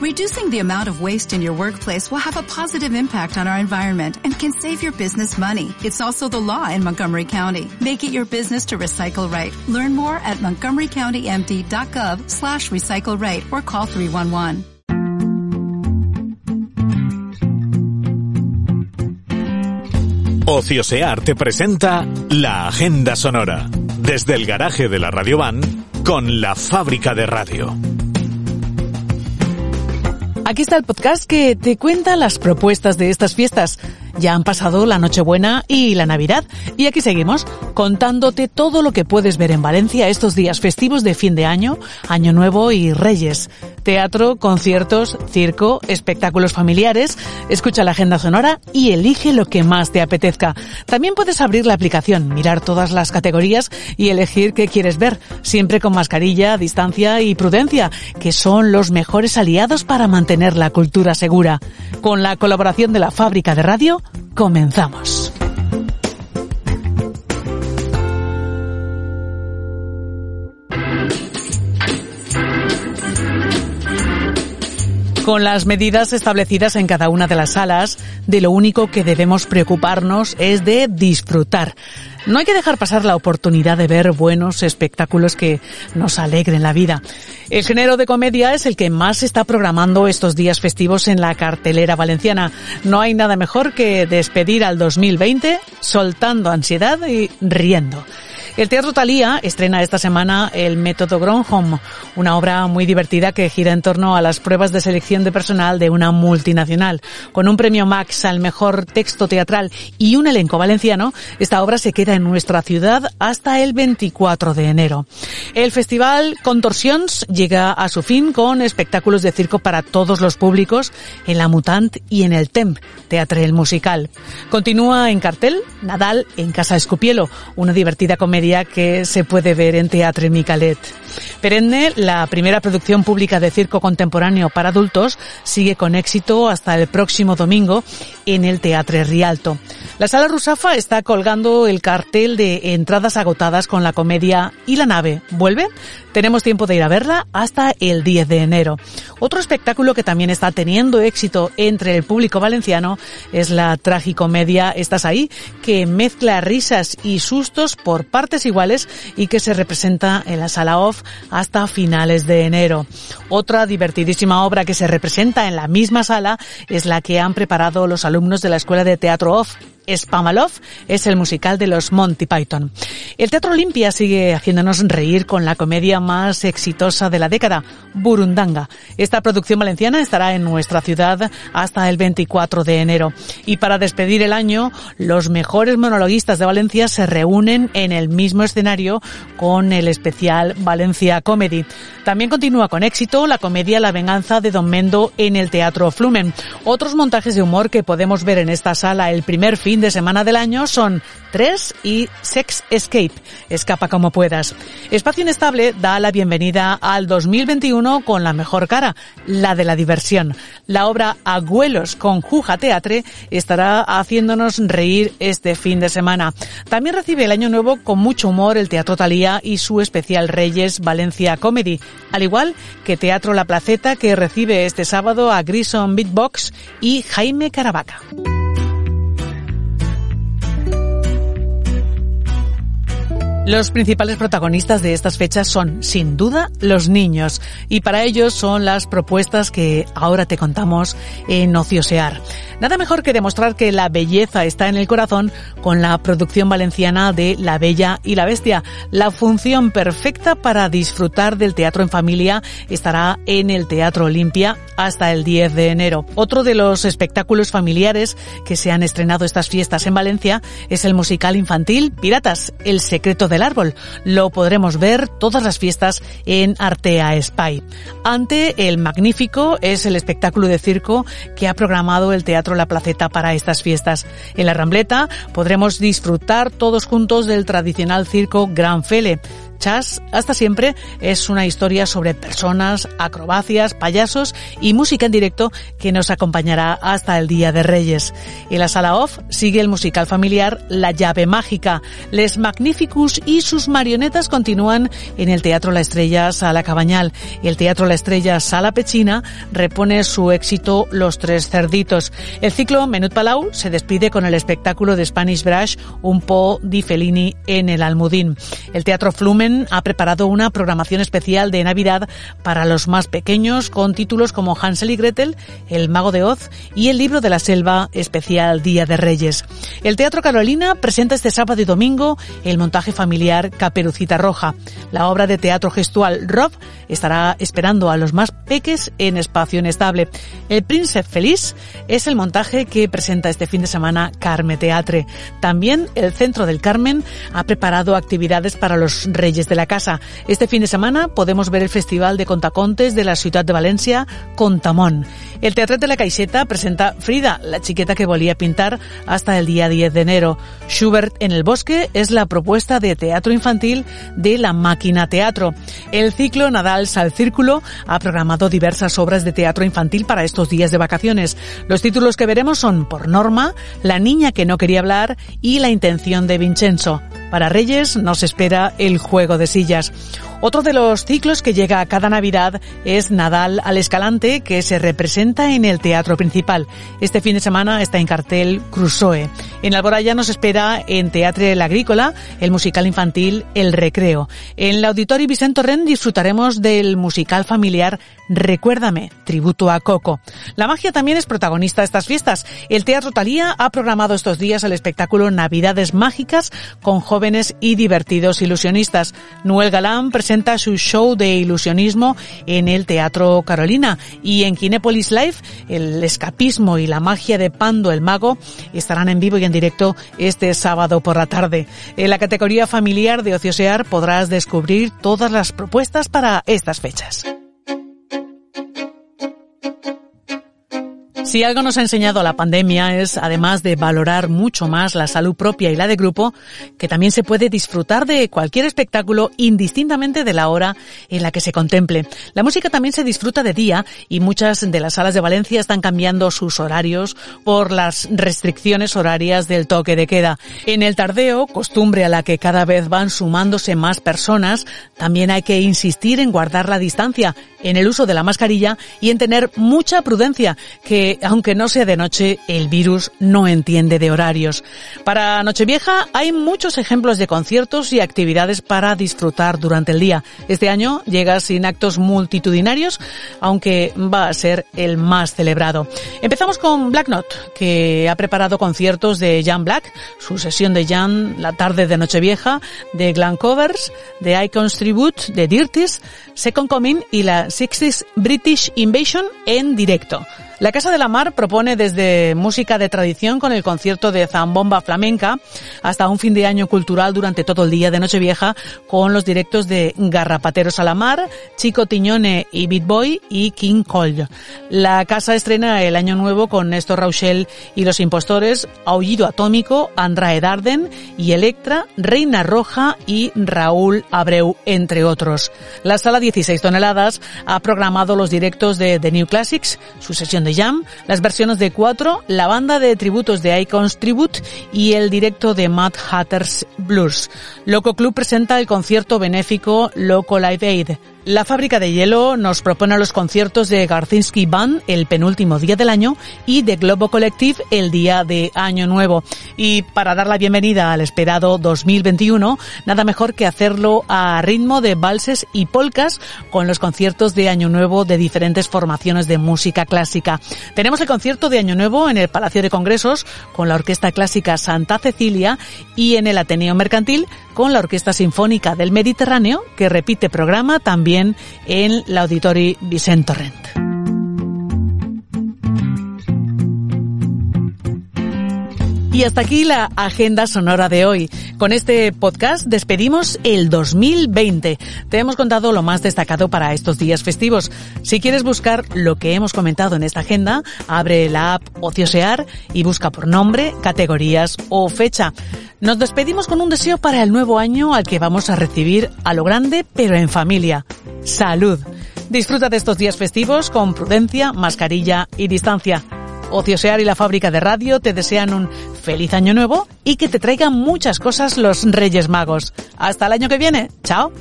Reducing the amount of waste in your workplace will have a positive impact on our environment and can save your business money. It's also the law in Montgomery County. Make it your business to recycle right. Learn more at montgomerycountymd.gov slash recycle right or call 311. Ociosear te presenta la Agenda Sonora. Desde el garaje de la Radio Van con la fábrica de radio. Aquí está el podcast que te cuenta las propuestas de estas fiestas. Ya han pasado la Nochebuena y la Navidad y aquí seguimos contándote todo lo que puedes ver en Valencia estos días festivos de fin de año, Año Nuevo y Reyes. Teatro, conciertos, circo, espectáculos familiares. Escucha la agenda sonora y elige lo que más te apetezca. También puedes abrir la aplicación, mirar todas las categorías y elegir qué quieres ver, siempre con mascarilla, distancia y prudencia, que son los mejores aliados para mantener la cultura segura. Con la colaboración de la fábrica de radio, comenzamos. Con las medidas establecidas en cada una de las salas, de lo único que debemos preocuparnos es de disfrutar. No hay que dejar pasar la oportunidad de ver buenos espectáculos que nos alegren la vida. El género de comedia es el que más se está programando estos días festivos en la cartelera valenciana. No hay nada mejor que despedir al 2020 soltando ansiedad y riendo. El Teatro Talía estrena esta semana el Método Gronholm, una obra muy divertida que gira en torno a las pruebas de selección de personal de una multinacional. Con un premio Max al mejor texto teatral y un elenco valenciano, esta obra se queda en nuestra ciudad hasta el 24 de enero. El festival Contorsions llega a su fin con espectáculos de circo para todos los públicos en la Mutant y en el Temp, Teatre el Musical. Continúa en cartel Nadal en Casa Escupielo, una divertida comedia que se puede ver en Teatre Micalet. Perenne, la primera producción pública de circo contemporáneo para adultos, sigue con éxito hasta el próximo domingo en el Teatre Rialto. La Sala Rusafa está colgando el cartel de entradas agotadas con la comedia ¿Y la nave? ¿Vuelve? Tenemos tiempo de ir a verla hasta el 10 de enero. Otro espectáculo que también está teniendo éxito entre el público valenciano es la tragicomedia Estás ahí, que mezcla risas y sustos por partes iguales y que se representa en la sala off hasta finales de enero. Otra divertidísima obra que se representa en la misma sala es la que han preparado los alumnos de la Escuela de Teatro Off Spamalov es el musical de los Monty Python. El Teatro Olimpia sigue haciéndonos reír con la comedia más exitosa de la década, Burundanga. Esta producción valenciana estará en nuestra ciudad hasta el 24 de enero. Y para despedir el año, los mejores monologuistas de Valencia se reúnen en el mismo escenario con el especial Valencia Comedy. También continúa con éxito la comedia La venganza de Don Mendo en el Teatro Flumen. Otros montajes de humor que podemos ver en esta sala el primer fin de semana del año son 3 y Sex Escape, escapa como puedas. Espacio Inestable da la bienvenida al 2021 con la mejor cara, la de la diversión. La obra Agüelos con Juja Teatre estará haciéndonos reír este fin de semana. También recibe el año nuevo con mucho humor el Teatro Talía y su especial Reyes Valencia Comedy, al igual que Teatro La Placeta que recibe este sábado a Grison Beatbox y Jaime Caravaca. Los principales protagonistas de estas fechas son, sin duda, los niños, y para ellos son las propuestas que ahora te contamos en Ociosear. Nada mejor que demostrar que la belleza está en el corazón con la producción valenciana de La Bella y la Bestia. La función perfecta para disfrutar del teatro en familia estará en el Teatro Olimpia hasta el 10 de enero. Otro de los espectáculos familiares que se han estrenado estas fiestas en Valencia es el musical infantil Piratas, el secreto del árbol. Lo podremos ver todas las fiestas en Artea Spy. Ante el Magnífico es el espectáculo de circo que ha programado el Teatro La Placeta para estas fiestas. En la Rambleta podremos disfrutar todos juntos del tradicional circo Gran Fele Chas hasta siempre es una historia sobre personas, acrobacias, payasos y música en directo que nos acompañará hasta el Día de Reyes. En la sala off sigue el musical familiar La llave mágica. Les Magnificus y sus marionetas continúan en el Teatro La Estrella Sala Cabañal. El Teatro La Estrella Sala Pechina repone su éxito Los Tres Cerditos. El ciclo Menut Palau se despide con el espectáculo de Spanish Brush Un po di Fellini en el Almudín. El Teatro Flumen ha preparado una programación especial de Navidad para los más pequeños con títulos como Hansel y Gretel, El Mago de Oz y El Libro de la Selva especial Día de Reyes. El Teatro Carolina presenta este sábado y domingo el montaje familiar Caperucita Roja. La obra de teatro gestual Rob estará esperando a los más peques en espacio inestable. El Príncipe Feliz es el montaje que presenta este fin de semana Carme Teatre. También el Centro del Carmen ha preparado actividades para los reyes de la casa. Este fin de semana podemos ver el Festival de Contacontes de la ciudad de Valencia, Contamón. El Teatro de la Caixeta presenta Frida, la chiqueta que volía pintar, hasta el día 10 de enero. Schubert en el bosque es la propuesta de teatro infantil de la Máquina Teatro. El ciclo Nadal Sal Círculo ha programado diversas obras de teatro infantil para estos días de vacaciones. Los títulos que veremos son Por Norma, La niña que no quería hablar y La intención de Vincenzo. Para Reyes nos espera el juego de sillas. Otro de los ciclos que llega a cada Navidad es Nadal al Escalante, que se representa en el teatro principal. Este fin de semana está en cartel Crusoe. En Alboraya nos espera en Teatro El Agrícola el musical infantil El Recreo. En el Auditorio Vicente Ren disfrutaremos del musical familiar Recuérdame, tributo a Coco. La magia también es protagonista de estas fiestas. El Teatro Talía ha programado estos días el espectáculo Navidades Mágicas con jóvenes y divertidos ilusionistas. Noel Galán presenta su show de ilusionismo en el Teatro Carolina y en Kinépolis Live el escapismo y la magia de Pando el Mago estarán en vivo y en directo este sábado por la tarde. En la categoría familiar de Ociosear podrás descubrir todas las propuestas para estas fechas. Si algo nos ha enseñado la pandemia es, además de valorar mucho más la salud propia y la de grupo, que también se puede disfrutar de cualquier espectáculo indistintamente de la hora en la que se contemple. La música también se disfruta de día y muchas de las salas de Valencia están cambiando sus horarios por las restricciones horarias del toque de queda. En el tardeo, costumbre a la que cada vez van sumándose más personas, también hay que insistir en guardar la distancia, en el uso de la mascarilla y en tener mucha prudencia, que aunque no sea de noche, el virus no entiende de horarios. Para Nochevieja hay muchos ejemplos de conciertos y actividades para disfrutar durante el día. Este año llega sin actos multitudinarios, aunque va a ser el más celebrado. Empezamos con Black Note, que ha preparado conciertos de Jan Black, su sesión de Jan la tarde de Nochevieja, de Glam Covers, de Icons Tribute, de Dirtis, Second Coming y la 60s British Invasion en directo. La Casa de la Mar propone desde música de tradición con el concierto de Zambomba Flamenca hasta un fin de año cultural durante todo el día de Nochevieja con los directos de Garrapateros a la Mar, Chico Tiñone y Beat Boy y King Cole. La casa estrena el año nuevo con Néstor Rauchel y Los Impostores, Aullido Atómico, Andrae Darden y Electra, Reina Roja y Raúl Abreu, entre otros. La sala 16 toneladas ha programado los directos de The New Classics, su sesión de Jam, las versiones de cuatro, la banda de tributos de Icons Tribute y el directo de Mad Hatters Blues. Loco Club presenta el concierto benéfico Loco Live Aid. La fábrica de hielo nos propone los conciertos de Garzinski Band el penúltimo día del año y de Globo Collective el día de Año Nuevo. Y para dar la bienvenida al esperado 2021, nada mejor que hacerlo a ritmo de valses y polcas con los conciertos de Año Nuevo de diferentes formaciones de música clásica. Tenemos el concierto de Año Nuevo en el Palacio de Congresos con la Orquesta Clásica Santa Cecilia y en el Ateneo Mercantil con la Orquesta Sinfónica del Mediterráneo que repite programa también en la Auditori Vicent Torrent. Y hasta aquí la agenda sonora de hoy. Con este podcast despedimos el 2020. Te hemos contado lo más destacado para estos días festivos. Si quieres buscar lo que hemos comentado en esta agenda, abre la app Ociosear y busca por nombre, categorías o fecha. Nos despedimos con un deseo para el nuevo año al que vamos a recibir a lo grande pero en familia. Salud. Disfruta de estos días festivos con prudencia, mascarilla y distancia. Ociosear y la fábrica de radio te desean un feliz año nuevo y que te traigan muchas cosas los Reyes Magos. Hasta el año que viene. Chao.